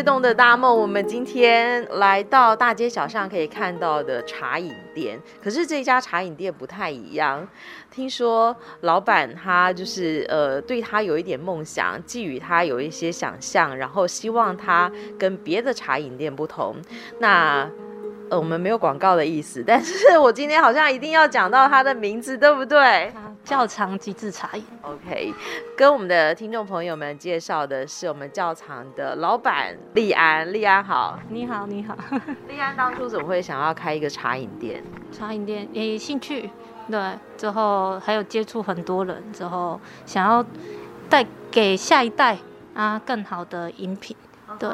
跃动的大梦，我们今天来到大街小巷可以看到的茶饮店，可是这家茶饮店不太一样。听说老板他就是呃，对他有一点梦想，寄予他有一些想象，然后希望他跟别的茶饮店不同。那呃，我们没有广告的意思，但是我今天好像一定要讲到他的名字，对不对？窖藏机智茶饮，OK，跟我们的听众朋友们介绍的是我们窖藏的老板利安，利安好，你好，你好。利安当初怎么会想要开一个茶饮店？茶饮店也兴趣，对，之后还有接触很多人，之后想要带给下一代啊更好的饮品。对，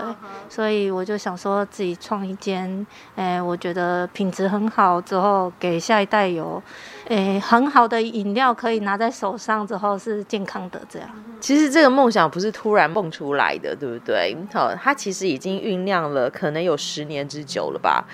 所以我就想说自己创一间，诶，我觉得品质很好，之后给下一代有，诶，很好的饮料可以拿在手上，之后是健康的这样。其实这个梦想不是突然蹦出来的，对不对？好，它其实已经酝酿了，可能有十年之久了吧。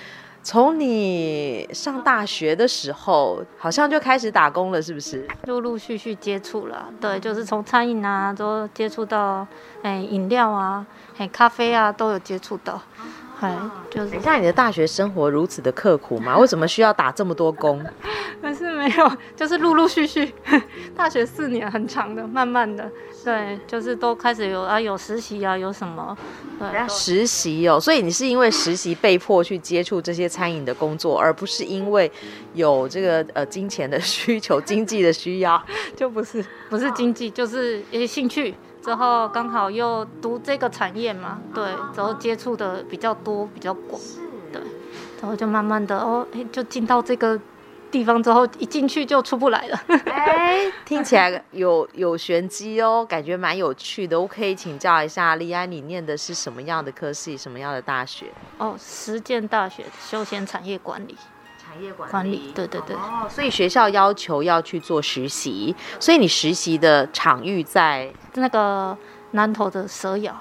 从你上大学的时候，好像就开始打工了，是不是？陆陆续续接触了，对，就是从餐饮啊，都接触到，哎，饮料啊，哎，咖啡啊，都有接触到。哎，就是。等一下，你的大学生活如此的刻苦吗？为什么需要打这么多工？但是没有，就是陆陆续续，大学四年很长的，慢慢的。对，就是都开始有啊，有实习啊，有什么？对，实习哦，所以你是因为实习被迫去接触这些餐饮的工作，而不是因为有这个呃金钱的需求、经济的需要，就不是不是经济，就是一些兴趣。之后刚好又读这个产业嘛，对，之后接触的比较多、比较广，对，然后就慢慢的哦，哎，就进到这个。地方之后一进去就出不来了，哎，听起来有有玄机哦，感觉蛮有趣的。我可以请教一下李安，你念的是什么样的科系，什么样的大学？哦，实践大学休闲产业管理。产业管理，管理，对对对。哦，所以学校要求要去做实习，所以你实习的场域在那个南投的蛇窑。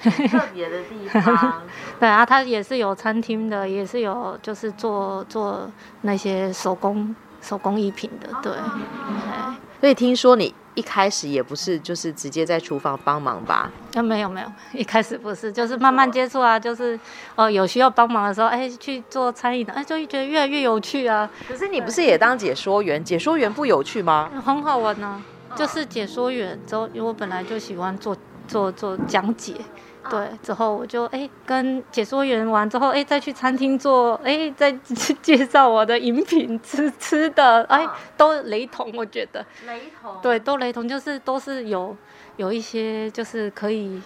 特别的地方，对啊，它也是有餐厅的，也是有就是做做那些手工手工艺品的，对。所以听说你一开始也不是就是直接在厨房帮忙吧？啊，没有没有，一开始不是，就是慢慢接触啊，就是哦有需要帮忙的时候，哎去做餐饮的，哎就觉得越来越有趣啊。可是你不是也当解说员？解说员不有趣吗？很好玩呢，就是解说员之后，因为我本来就喜欢做做做讲解。对，之后我就哎跟解说员完之后，哎再去餐厅做，哎再介绍我的饮品吃吃的，哎都雷同，我觉得。雷同。对，都雷同，就是都是有有一些就是可以。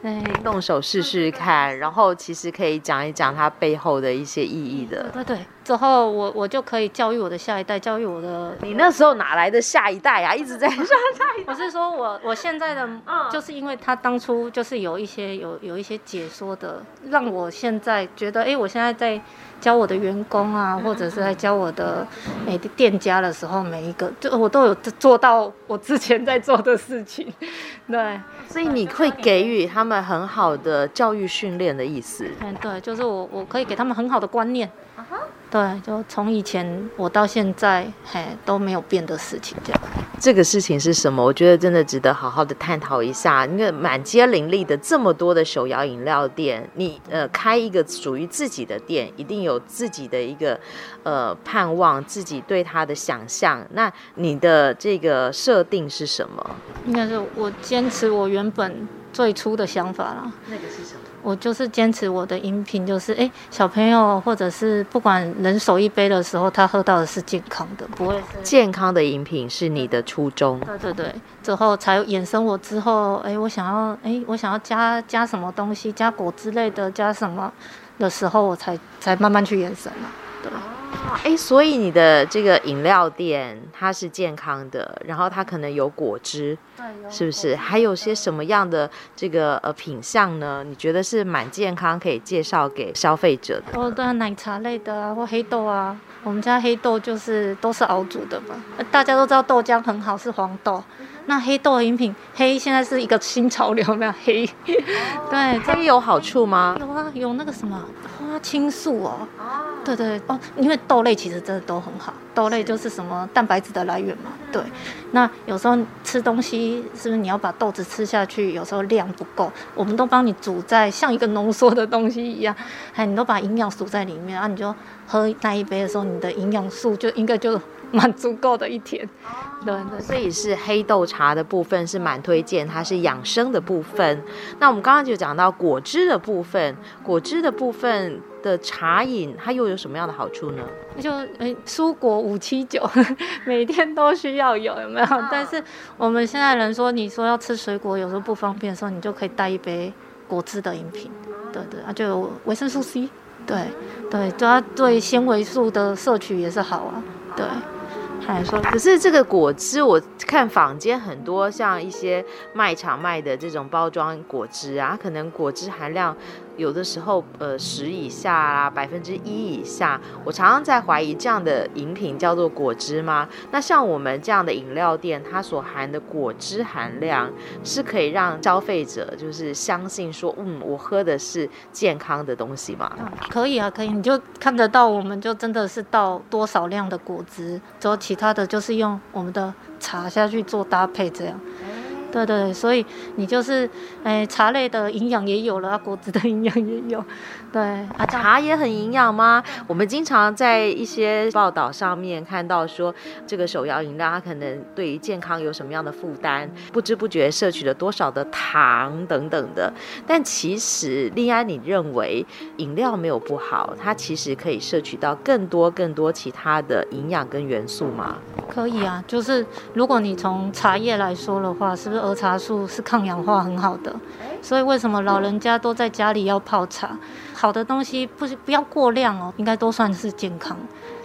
哎，动手试试看，然后其实可以讲一讲它背后的一些意义的。对对，之后我我就可以教育我的下一代，教育我的。你那时候哪来的下一代啊？一直在上下一代。我是说我我现在的，就是因为他当初就是有一些有有一些解说的，让我现在觉得，哎，我现在在。教我的员工啊，或者是在教我的每个店家的时候，每一个就我都有做到我之前在做的事情，对。所以你会给予他们很好的教育训练的意思。嗯，对，就是我我可以给他们很好的观念。对，就从以前我到现在，嘿，都没有变的事情，这样。这个事情是什么？我觉得真的值得好好的探讨一下。因为满街林立的这么多的手摇饮料店，你呃开一个属于自己的店，一定有自己的一个呃盼望，自己对它的想象。那你的这个设定是什么？应该是我坚持我原本最初的想法啦。那个是什么？我就是坚持我的饮品，就是哎，小朋友或者是不管人手一杯的时候，他喝到的是健康的，不会是健康的饮品是你的初衷。对对对，之后才衍生我之后，哎，我想要哎，我想要加加什么东西，加果之类的，加什么的时候，我才才慢慢去延伸嘛。对。哎，所以你的这个饮料店它是健康的，然后它可能有果汁，对，是不是？还有些什么样的这个呃品相呢？你觉得是蛮健康，可以介绍给消费者的？哦，对，奶茶类的啊，或黑豆啊。我们家黑豆就是都是熬煮的嘛，大家都知道豆浆很好，是黄豆。那黑豆饮品，黑现在是一个新潮流，没有黑？哦、对，黑有好处吗？有啊，有那个什么花青素哦。对对哦，因为豆类其实真的都很好，豆类就是什么蛋白质的来源嘛。对，那有时候吃东西是不是你要把豆子吃下去？有时候量不够，我们都帮你煮在像一个浓缩的东西一样，哎，你都把营养煮在里面，啊你就喝那一杯的时候，你的营养素就应该就。蛮足够的一天，对对，所以是黑豆茶的部分是蛮推荐，它是养生的部分。那我们刚刚就讲到果汁的部分，果汁的部分的茶饮，它又有什么样的好处呢？就诶，蔬果五七九，每天都需要有，有没有？但是我们现在人说，你说要吃水果，有时候不方便的时候，你就可以带一杯果汁的饮品，对对，啊，就有维生素 C，对对，它对纤维素的摄取也是好啊，对。可是这个果汁，我看坊间很多像一些卖场卖的这种包装果汁啊，可能果汁含量。有的时候，呃，十以下啦，百分之一以下，我常常在怀疑这样的饮品叫做果汁吗？那像我们这样的饮料店，它所含的果汁含量是可以让消费者就是相信说，嗯，我喝的是健康的东西吗？可以啊，可以，你就看得到，我们就真的是倒多少量的果汁，之后其他的就是用我们的茶下去做搭配这样。对对，所以你就是，哎，茶类的营养也有了，果子的营养也有，对啊，茶也很营养吗？我们经常在一些报道上面看到说，这个手摇饮料它可能对于健康有什么样的负担，不知不觉摄取了多少的糖等等的。但其实丽安，你认为饮料没有不好，它其实可以摄取到更多更多其他的营养跟元素吗？可以啊，就是如果你从茶叶来说的话，是不是？儿茶素是抗氧化很好的，所以为什么老人家都在家里要泡茶？好的东西不是不要过量哦，应该都算是健康。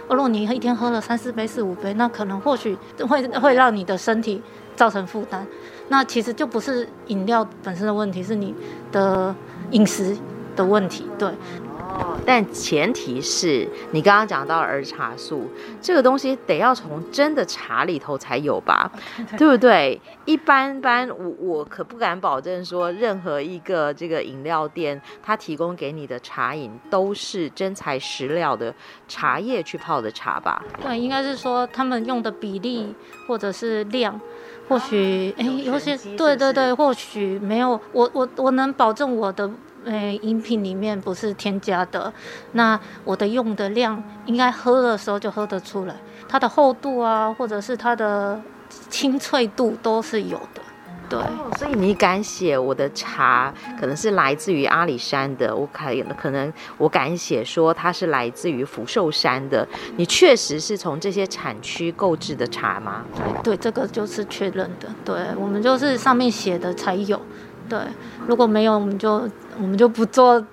如果你一天喝了三四杯、四五杯，那可能或许会会让你的身体造成负担。那其实就不是饮料本身的问题，是你的饮食的问题。对。但前提是你刚刚讲到儿茶素这个东西得要从真的茶里头才有吧，对不对？一般般，我我可不敢保证说任何一个这个饮料店，它提供给你的茶饮都是真材实料的茶叶去泡的茶吧？对，应该是说他们用的比例或者是量，或许哎，有些对对对，或许没有，我我我能保证我的。诶，饮品里面不是添加的，那我的用的量应该喝的时候就喝得出来，它的厚度啊，或者是它的清脆度都是有的。对，所以你敢写我的茶可能是来自于阿里山的，我可可能我敢写说它是来自于福寿山的，你确实是从这些产区购置的茶吗？对，这个就是确认的，对，我们就是上面写的才有。对，如果没有，我们就我们就不做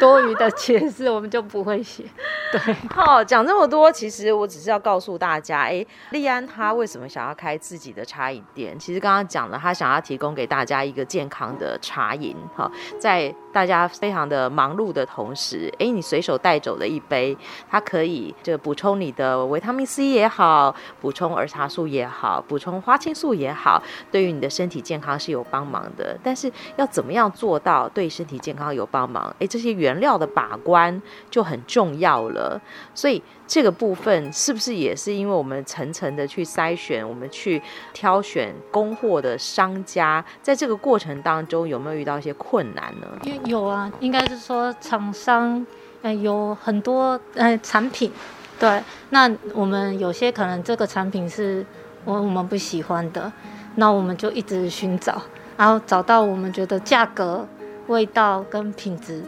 多余的解释，我们就不会写。对，好，讲这么多，其实我只是要告诉大家，哎，俐安他为什么想要开自己的茶饮店？其实刚刚讲了，他想要提供给大家一个健康的茶饮，哈，在大家非常的忙碌的同时，哎，你随手带走的一杯，它可以这个补充你的维他命 C 也好，补充儿茶素也好，补充花青素也好，对于你的身体健康是有帮忙的。但是要怎么样做到对身体健康有帮忙？哎，这些原料的把关就很重要了。所以这个部分是不是也是因为我们层层的去筛选，我们去挑选供货的商家，在这个过程当中有没有遇到一些困难呢？有啊，应该是说厂商呃有很多呃产品，对，那我们有些可能这个产品是我我们不喜欢的，那我们就一直寻找。然后找到我们觉得价格、味道跟品质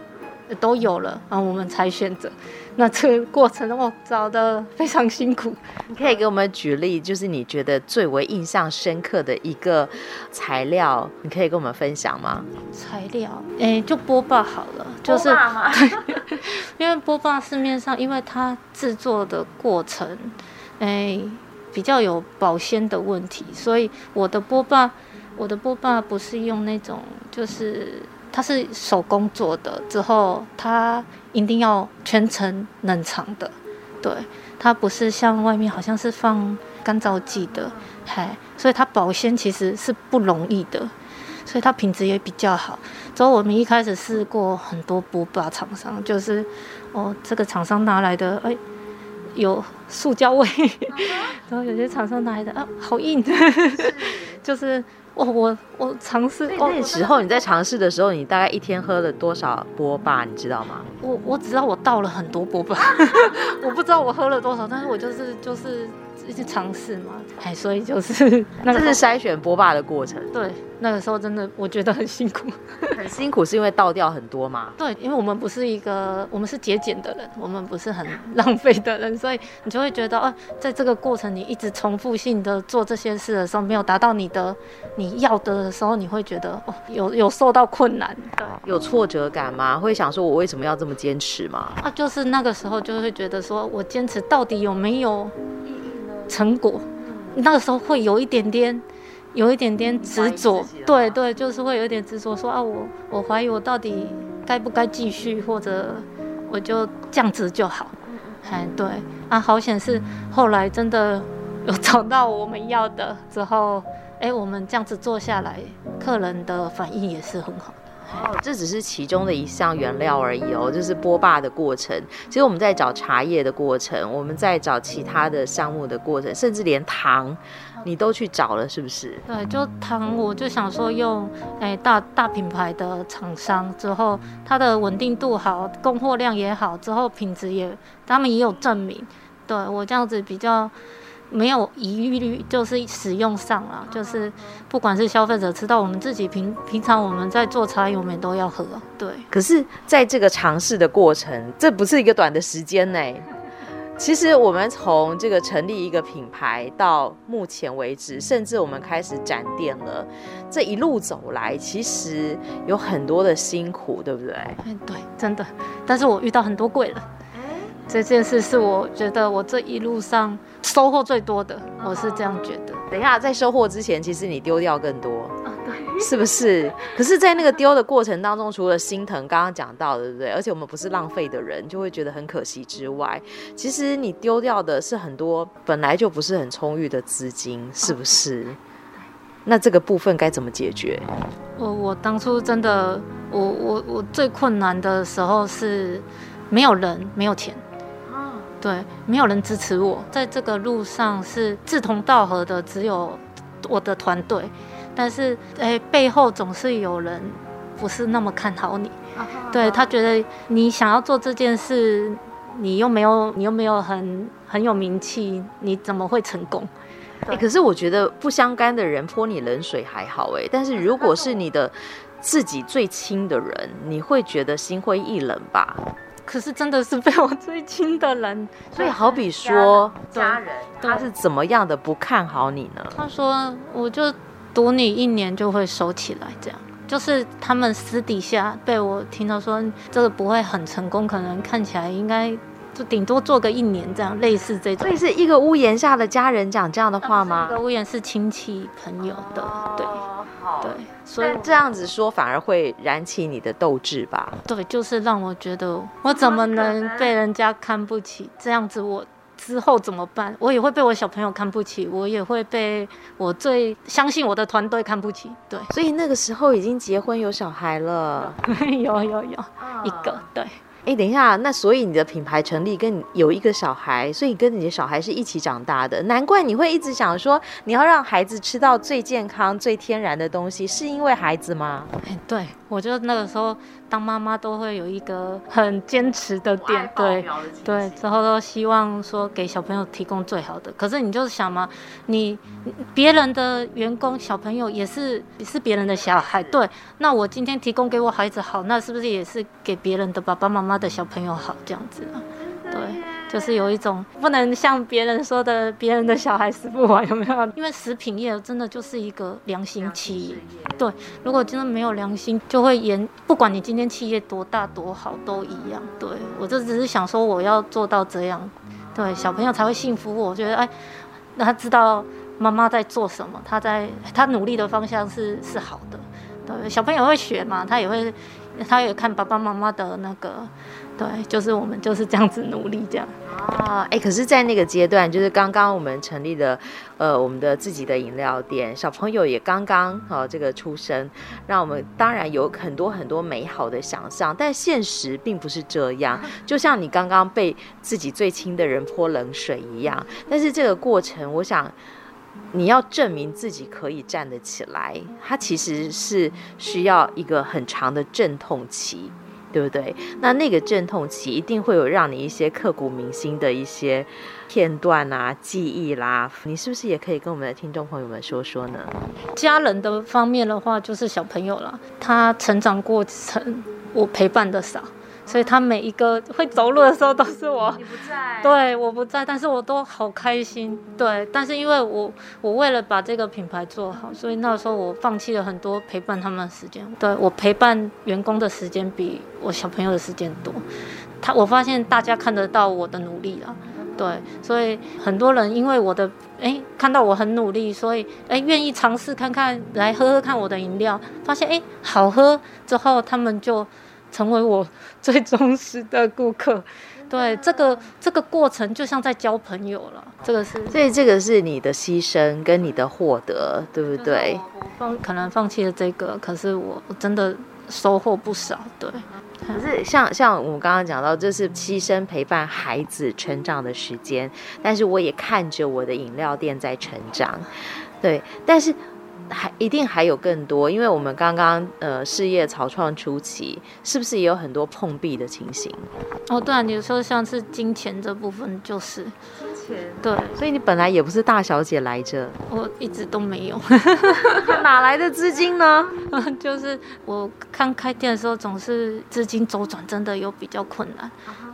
都有了，然后我们才选择。那这个过程我找的非常辛苦。你可以给我们举例，就是你觉得最为印象深刻的一个材料，你可以跟我们分享吗？材料，哎，就波霸好了，就是 对，因为波霸市面上，因为它制作的过程，哎，比较有保鲜的问题，所以我的波霸，我的波霸不是用那种，就是。它是手工做的，之后它一定要全程冷藏的，对，它不是像外面好像是放干燥剂的，嗨，所以它保鲜其实是不容易的，所以它品质也比较好。之后我们一开始试过很多波霸厂商，就是哦，这个厂商拿来的，哎，有塑胶味，然后有些厂商拿来的啊，好硬，就是。哦，我我尝试。那时候你在尝试的时候，你大概一天喝了多少波霸？你知道吗？我我只知道我倒了很多波霸，我不知道我喝了多少，但是我就是就是。一直尝试嘛，哎，所以就是 那个这是筛选波霸的过程。对，那个时候真的我觉得很辛苦，很辛苦是因为倒掉很多嘛？对，因为我们不是一个，我们是节俭的人，我们不是很浪费的人，所以你就会觉得，哦、啊，在这个过程你一直重复性的做这些事的时候，没有达到你的你要的的时候，你会觉得哦，有有受到困难，对，有挫折感吗？会想说我为什么要这么坚持吗？啊，就是那个时候就会觉得说我坚持到底有没有？成果，那个时候会有一点点，有一点点执着，对对，就是会有一点执着，说啊，我我怀疑我到底该不该继续，或者我就这样子就好，哎，对，啊，好险是后来真的有找到我们要的之后，哎，我们这样子做下来，客人的反应也是很好。这只是其中的一项原料而已哦，就是波霸的过程。其实我们在找茶叶的过程，我们在找其他的项目的过程，甚至连糖，你都去找了，是不是？对，就糖，我就想说用哎大大品牌的厂商，之后它的稳定度好，供货量也好，之后品质也，他们也有证明。对，我这样子比较。没有疑虑，就是使用上了，就是不管是消费者吃到，我们自己平平常我们在做茶饮，我们都要喝。对。可是，在这个尝试的过程，这不是一个短的时间呢。其实，我们从这个成立一个品牌到目前为止，甚至我们开始展店了，这一路走来，其实有很多的辛苦，对不对？嗯对，真的。但是我遇到很多贵人。这件事是我觉得我这一路上收获最多的，我是这样觉得。等一下，在收获之前，其实你丢掉更多啊，对，是不是？可是，在那个丢的过程当中，除了心疼，刚刚讲到的，对不对？而且我们不是浪费的人，就会觉得很可惜之外，其实你丢掉的是很多本来就不是很充裕的资金，是不是？那这个部分该怎么解决？我我当初真的，我我我最困难的时候是没有人，没有钱。对，没有人支持我，在这个路上是志同道合的，只有我的团队。但是，哎，背后总是有人不是那么看好你。对，他觉得你想要做这件事，你又没有，你又没有很很有名气，你怎么会成功？哎，可是我觉得不相干的人泼你冷水还好，哎，但是如果是你的自己最亲的人，你会觉得心灰意冷吧？可是真的是被我最亲的人，所以好比说 家人，他是怎么样的不看好你呢？他说，我就赌你一年就会收起来，这样就是他们私底下被我听到说这个不会很成功，可能看起来应该就顶多做个一年这样，类似这种。所以是一个屋檐下的家人讲这样的话吗？一个屋檐是亲戚朋友的，对。对，所以这样子说反而会燃起你的斗志吧？对，就是让我觉得我怎么能被人家看不起？这样子我之后怎么办？我也会被我小朋友看不起，我也会被我最相信我的团队看不起。对，所以那个时候已经结婚有小孩了，有有有一个，对。哎，等一下，那所以你的品牌成立跟你有一个小孩，所以跟你的小孩是一起长大的，难怪你会一直想说你要让孩子吃到最健康、最天然的东西，是因为孩子吗？对，我就是那个时候当妈妈都会有一个很坚持的点，对对，之后都希望说给小朋友提供最好的。可是你就是想嘛，你别人的员工小朋友也是是别人的小孩，对，那我今天提供给我孩子好，那是不是也是给别人的爸爸妈妈？的小朋友好这样子啊，对，就是有一种不能像别人说的，别人的小孩死不完，有没有？因为食品业真的就是一个良心企业，对，如果真的没有良心，就会严，不管你今天企业多大多好都一样。对，我就只是想说，我要做到这样，对，小朋友才会幸福我。我觉得，哎，那他知道妈妈在做什么，他在他努力的方向是是好的，对，小朋友会学嘛，他也会。他也看爸爸妈妈的那个，对，就是我们就是这样子努力这样。啊，哎，可是，在那个阶段，就是刚刚我们成立的，呃，我们的自己的饮料店，小朋友也刚刚啊这个出生，让我们当然有很多很多美好的想象，但现实并不是这样。就像你刚刚被自己最亲的人泼冷水一样，但是这个过程，我想。你要证明自己可以站得起来，它其实是需要一个很长的阵痛期，对不对？那那个阵痛期一定会有让你一些刻骨铭心的一些片段啊、记忆啦。你是不是也可以跟我们的听众朋友们说说呢？家人的方面的话，就是小朋友了，他成长过程我陪伴的少。所以他每一个会走路的时候都是我，你不在，对，我不在，但是我都好开心，对，但是因为我我为了把这个品牌做好，所以那时候我放弃了很多陪伴他们的时间，对，我陪伴员工的时间比我小朋友的时间多，他我发现大家看得到我的努力了，对，所以很多人因为我的哎看到我很努力，所以哎愿意尝试看看来喝喝看我的饮料，发现哎好喝之后他们就。成为我最忠实的顾客，对这个这个过程就像在交朋友了。这个是，所以这个是你的牺牲跟你的获得，对不对？我放可能放弃了这个，可是我真的收获不少。对，可是像像我们刚刚讲到，这是牺牲陪伴孩子成长的时间，但是我也看着我的饮料店在成长，对，但是。还一定还有更多，因为我们刚刚呃事业草创初期，是不是也有很多碰壁的情形？哦，对啊，你说像是金钱这部分就是金钱，对，所以你本来也不是大小姐来着，我一直都没有，哪来的资金呢？就是我刚开店的时候，总是资金周转真的有比较困难。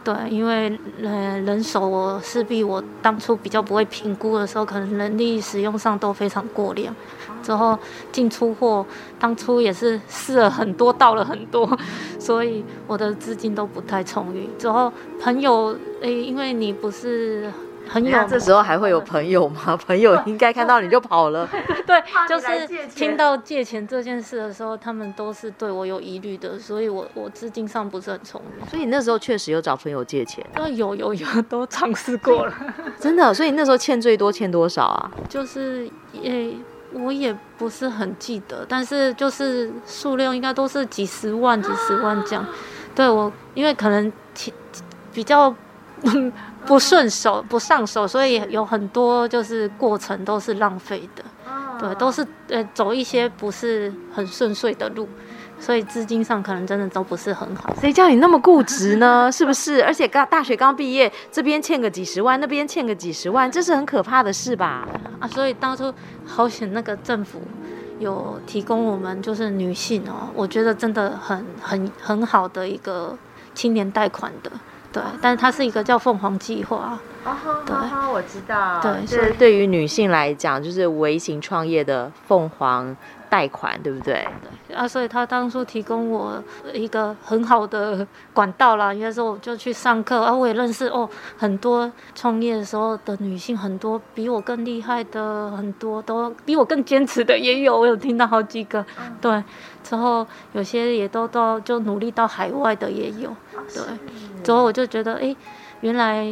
对，因为呃人手我势必我当初比较不会评估的时候，可能人力使用上都非常过量。之后进出货，当初也是试了很多，到了很多，所以我的资金都不太充裕。之后朋友诶，因为你不是。朋友，这时候还会有朋友吗？朋友 应该看到你就跑了。对，就是听到借钱这件事的时候，他们都是对我有疑虑的，所以我我资金上不是很充裕。所以你那时候确实有找朋友借钱？啊有有有，都尝试过了。真的？所以你那时候欠最多欠多少啊？就是也我也不是很记得，但是就是数量应该都是几十万、几十万这样。对我，因为可能比较。不顺手不上手，所以有很多就是过程都是浪费的，对，都是呃走一些不是很顺遂的路，所以资金上可能真的都不是很好。谁叫你那么固执呢？是不是？而且刚大学刚毕业，这边欠个几十万，那边欠个几十万，这是很可怕的事吧？啊，所以当初好险那个政府有提供我们就是女性哦，我觉得真的很很很好的一个青年贷款的。对，但是它是一个叫凤凰计划。对，我知道。对，是对于女性来讲，就是微型创业的凤凰贷款，对不对？对啊，所以他当初提供我一个很好的管道啦。应该说，我就去上课啊，我也认识哦很多创业的时候的女性，很多比我更厉害的，很多都比我更坚持的也有，我有听到好几个。对，之后有些也都到就努力到海外的也有。对。之后我就觉得，哎，原来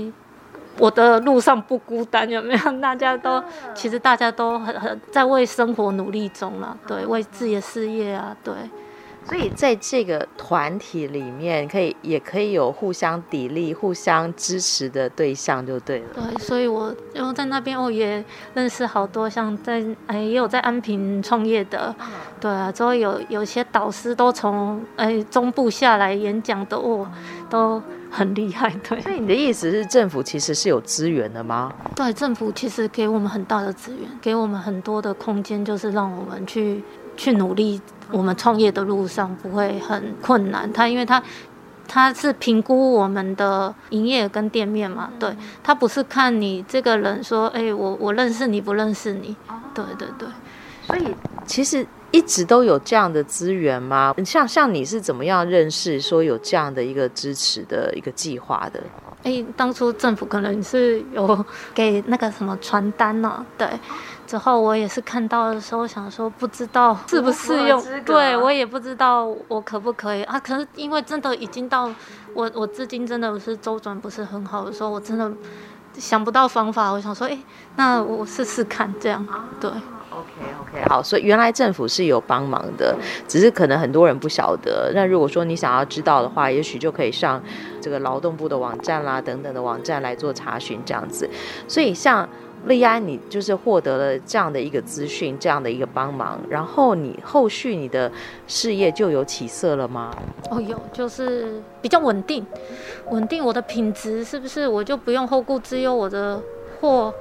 我的路上不孤单，有没有？大家都其实大家都很很在为生活努力中了，对，为自己的事业啊，对，所以在这个团体里面，可以也可以有互相砥砺、互相支持的对象，就对了。对，所以我然后在那边，我也认识好多像在哎，也有在安平创业的，对啊，之后有有些导师都从哎中部下来演讲的，哦，都很厉害。对，所以你的意思是政府其实是有资源的吗？对，政府其实给我们很大的资源，给我们很多的空间，就是让我们去去努力。我们创业的路上不会很困难，他因为他他是评估我们的营业跟店面嘛，对，他不是看你这个人说，哎，我我认识你不认识你，对对对，所以其实一直都有这样的资源吗？像像你是怎么样认识说有这样的一个支持的一个计划的？哎，当初政府可能是有给那个什么传单呢、啊，对。之后我也是看到的时候想说，不知道适不适用，对我也不知道我可不可以啊。可是因为真的已经到我我资金真的是周转不是很好的时候，我真的想不到方法。我想说，哎，那我试试看这样。对，OK OK，好，所以原来政府是有帮忙的，只是可能很多人不晓得。那如果说你想要知道的话，也许就可以上这个劳动部的网站啦，等等的网站来做查询这样子。所以像。利安，你就是获得了这样的一个资讯，这样的一个帮忙，然后你后续你的事业就有起色了吗？哦，有，就是比较稳定，稳定我的品质是不是？我就不用后顾之忧，我的货。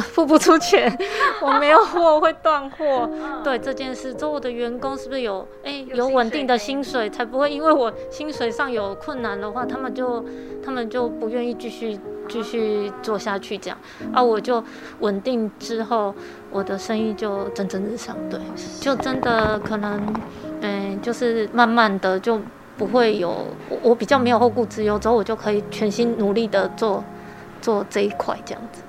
付不出钱，我没有货会断货。对这件事，之后我的员工是不是有哎、欸、有稳定的薪水，才不会因为我薪水上有困难的话，他们就他们就不愿意继续继续做下去这样。啊，我就稳定之后，我的生意就蒸蒸日上。对，就真的可能嗯、欸，就是慢慢的就不会有我，我比较没有后顾之忧，之后我就可以全心努力的做做这一块这样子。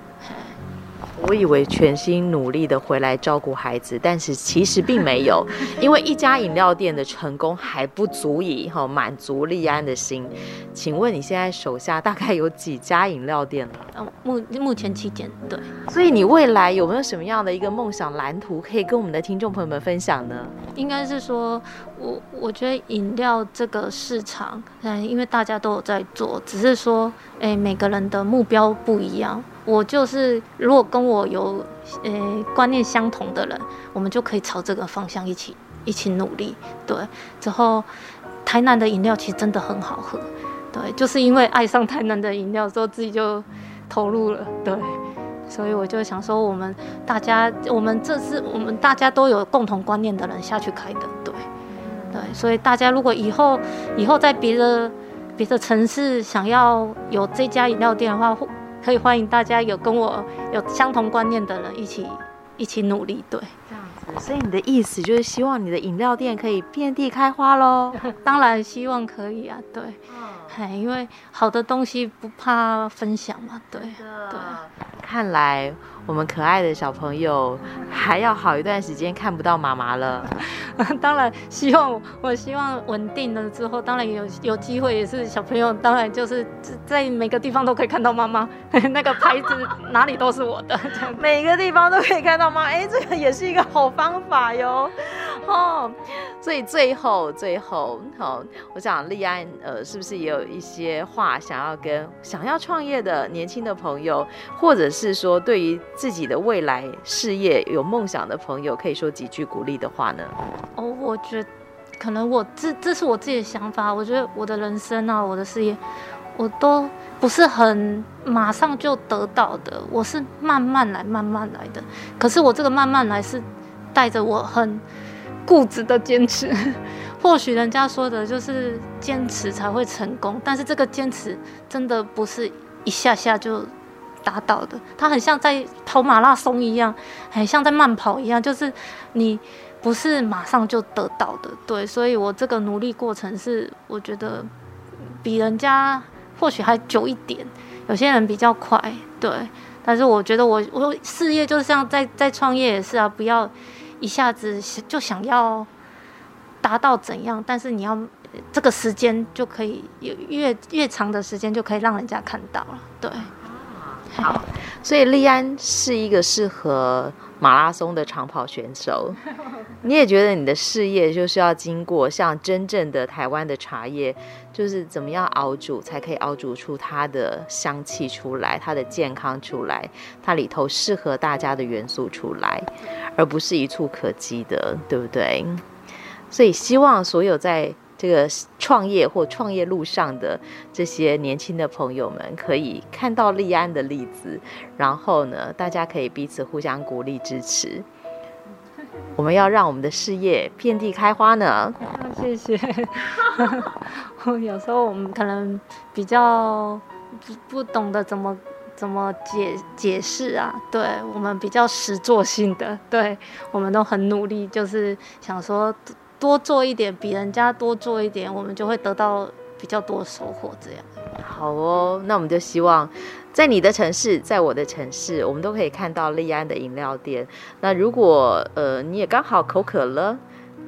我以为全心努力的回来照顾孩子，但是其实并没有，因为一家饮料店的成功还不足以哈满足利安的心。请问你现在手下大概有几家饮料店了？嗯，目目前七间，对。所以你未来有没有什么样的一个梦想蓝图可以跟我们的听众朋友们分享呢？应该是说，我我觉得饮料这个市场，嗯，因为大家都有在做，只是说，哎，每个人的目标不一样。我就是，如果跟我有呃观念相同的人，我们就可以朝这个方向一起一起努力。对，之后台南的饮料其实真的很好喝。对，就是因为爱上台南的饮料之后，自己就投入了。对，所以我就想说，我们大家，我们这是我们大家都有共同观念的人下去开的。对，对，所以大家如果以后以后在别的别的城市想要有这家饮料店的话，可以欢迎大家有跟我有相同观念的人一起一起努力，对，这样子。所以你的意思就是希望你的饮料店可以遍地开花喽？当然希望可以啊，对，哎，因为好的东西不怕分享嘛，对，对。看来我们可爱的小朋友还要好一段时间看不到妈妈了。当然，希望我希望稳定了之后，当然有有机会也是小朋友，当然就是在每个地方都可以看到妈妈 那个牌子，哪里都是我的，每个地方都可以看到妈。哎，这个也是一个好方法哟。哦，所以最后最后，好，我想立安呃，是不是也有一些话想要跟想要创业的年轻的朋友，或者是说对于自己的未来事业有梦想的朋友，可以说几句鼓励的话呢？哦，我觉得可能我这这是我自己的想法。我觉得我的人生啊，我的事业，我都不是很马上就得到的，我是慢慢来，慢慢来的。可是我这个慢慢来是带着我很固执的坚持。或许人家说的就是坚持才会成功，但是这个坚持真的不是一下下就。达到的，它很像在跑马拉松一样，很像在慢跑一样，就是你不是马上就得到的，对，所以我这个努力过程是我觉得比人家或许还久一点，有些人比较快，对，但是我觉得我我事业就像在在创业也是啊，不要一下子就想要达到怎样，但是你要这个时间就可以越越长的时间就可以让人家看到了，对。好，所以利安是一个适合马拉松的长跑选手。你也觉得你的事业就是要经过像真正的台湾的茶叶，就是怎么样熬煮才可以熬煮出它的香气出来，它的健康出来，它里头适合大家的元素出来，而不是一触可及的，对不对？所以希望所有在这个创业或创业路上的这些年轻的朋友们，可以看到立安的例子，然后呢，大家可以彼此互相鼓励支持。我们要让我们的事业遍地开花呢。谢谢。有时候我们可能比较不不懂得怎么怎么解解释啊，对我们比较实作性的，对我们都很努力，就是想说。多做一点，比人家多做一点，我们就会得到比较多收获。这样好哦，那我们就希望在你的城市，在我的城市，我们都可以看到利安的饮料店。那如果呃你也刚好口渴了，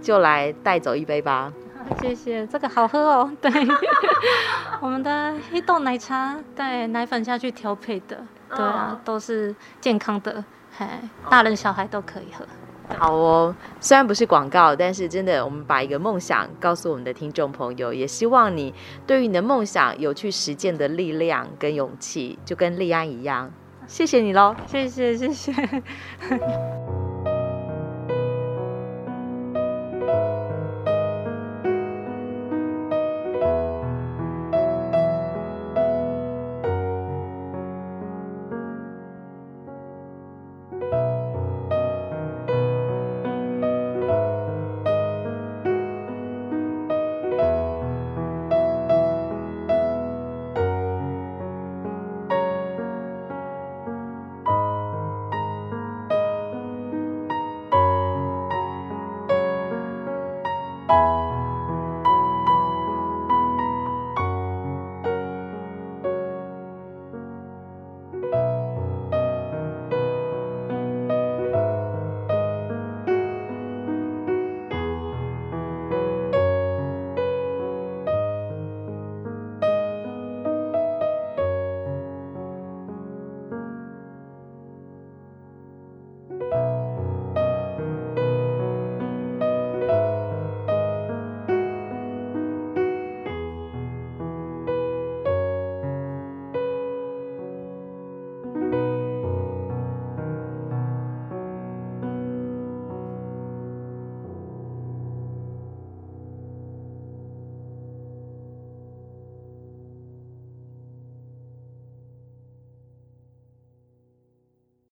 就来带走一杯吧。谢谢，这个好喝哦。对，我们的黑豆奶茶，对，奶粉下去调配的，对啊，都是健康的，嘿，大人小孩都可以喝。好哦，虽然不是广告，但是真的，我们把一个梦想告诉我们的听众朋友，也希望你对于你的梦想有去实践的力量跟勇气，就跟立安一样。谢谢你喽，谢谢谢谢。